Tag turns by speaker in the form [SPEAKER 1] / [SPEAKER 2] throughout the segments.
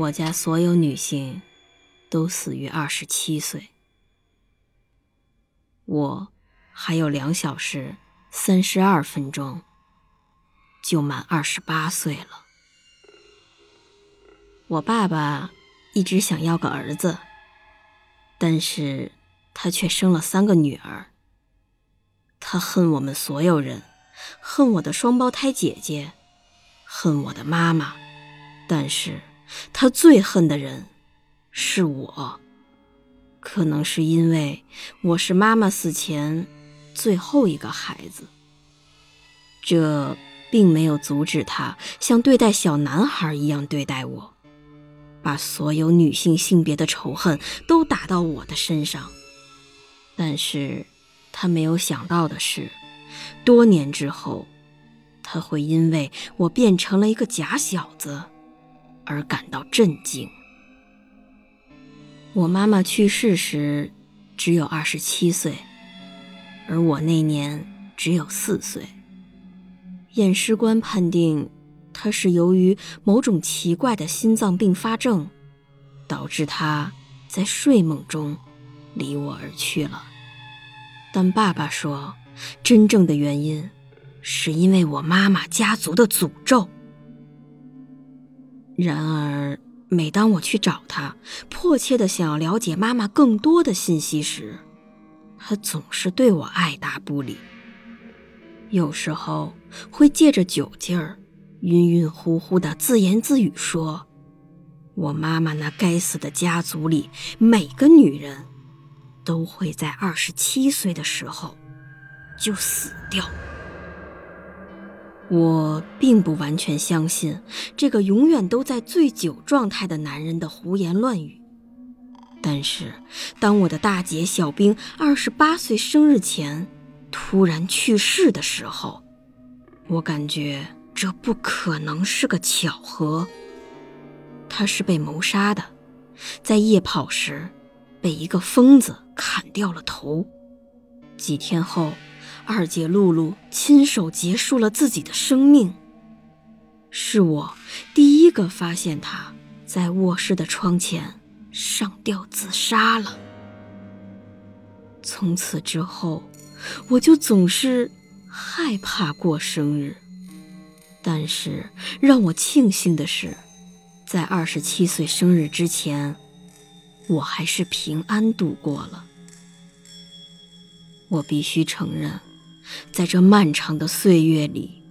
[SPEAKER 1] 我家所有女性都死于二十七岁，我还有两小时三十二分钟就满二十八岁了。我爸爸一直想要个儿子，但是他却生了三个女儿。他恨我们所有人，恨我的双胞胎姐姐，恨我的妈妈，但是。他最恨的人是我，可能是因为我是妈妈死前最后一个孩子。这并没有阻止他像对待小男孩一样对待我，把所有女性性别的仇恨都打到我的身上。但是，他没有想到的是，多年之后，他会因为我变成了一个假小子。而感到震惊。我妈妈去世时只有二十七岁，而我那年只有四岁。验尸官判定，她是由于某种奇怪的心脏病发症，导致她在睡梦中离我而去了。但爸爸说，真正的原因是因为我妈妈家族的诅咒。然而，每当我去找他，迫切的想要了解妈妈更多的信息时，他总是对我爱答不理。有时候会借着酒劲儿，晕晕乎乎的自言自语说：“我妈妈那该死的家族里，每个女人都会在二十七岁的时候就死掉。”我并不完全相信这个永远都在醉酒状态的男人的胡言乱语，但是当我的大姐小兵二十八岁生日前突然去世的时候，我感觉这不可能是个巧合。他是被谋杀的，在夜跑时被一个疯子砍掉了头，几天后。二姐露露亲手结束了自己的生命。是我第一个发现她在卧室的窗前上吊自杀了。从此之后，我就总是害怕过生日。但是让我庆幸的是，在二十七岁生日之前，我还是平安度过了。我必须承认。在这漫长的岁月里，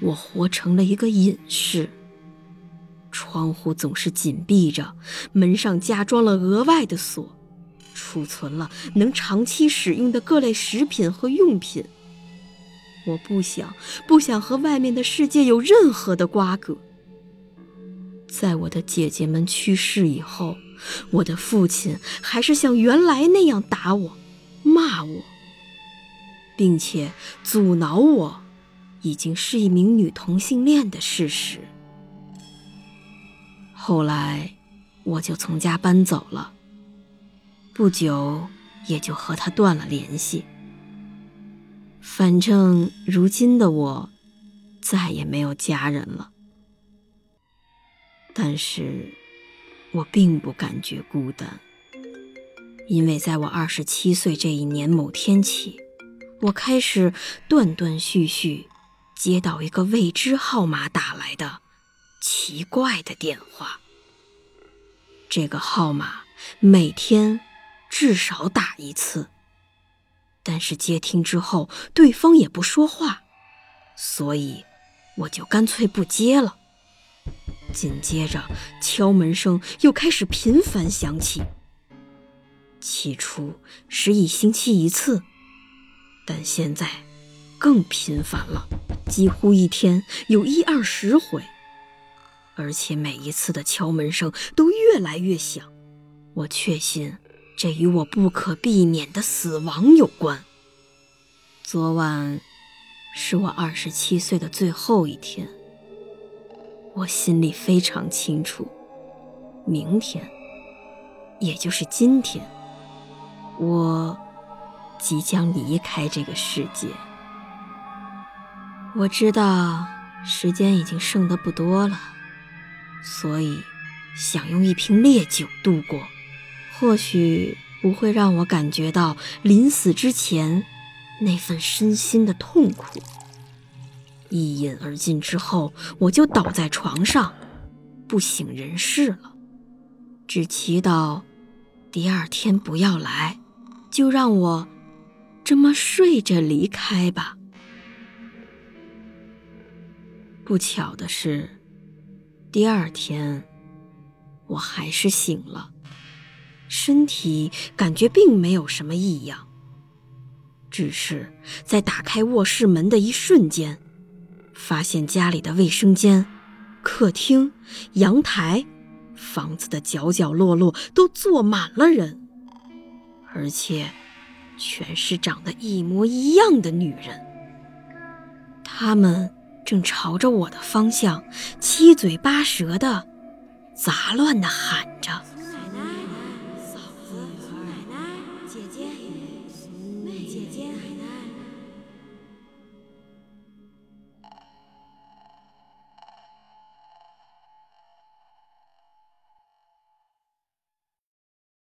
[SPEAKER 1] 我活成了一个隐士。窗户总是紧闭着，门上加装了额外的锁，储存了能长期使用的各类食品和用品。我不想，不想和外面的世界有任何的瓜葛。在我的姐姐们去世以后，我的父亲还是像原来那样打我、骂我。并且阻挠我，已经是一名女同性恋的事实。后来，我就从家搬走了。不久，也就和他断了联系。反正如今的我，再也没有家人了。但是，我并不感觉孤单，因为在我二十七岁这一年某天起。我开始断断续续接到一个未知号码打来的奇怪的电话。这个号码每天至少打一次，但是接听之后对方也不说话，所以我就干脆不接了。紧接着敲门声又开始频繁响起，起初是一星期一次。但现在更频繁了，几乎一天有一二十回。而且每一次的敲门声都越来越响。我确信，这与我不可避免的死亡有关。昨晚是我二十七岁的最后一天，我心里非常清楚，明天，也就是今天，我即将离开这个世界。我知道时间已经剩得不多了，所以想用一瓶烈酒度过。或许不会让我感觉到临死之前那份身心的痛苦。一饮而尽之后，我就倒在床上，不省人事了。只祈祷第二天不要来，就让我这么睡着离开吧。不巧的是，第二天我还是醒了。身体感觉并没有什么异样，只是在打开卧室门的一瞬间，发现家里的卫生间、客厅、阳台、房子的角角落落都坐满了人，而且全是长得一模一样的女人。他们正朝着我的方向七嘴八舌的、杂乱的喊着。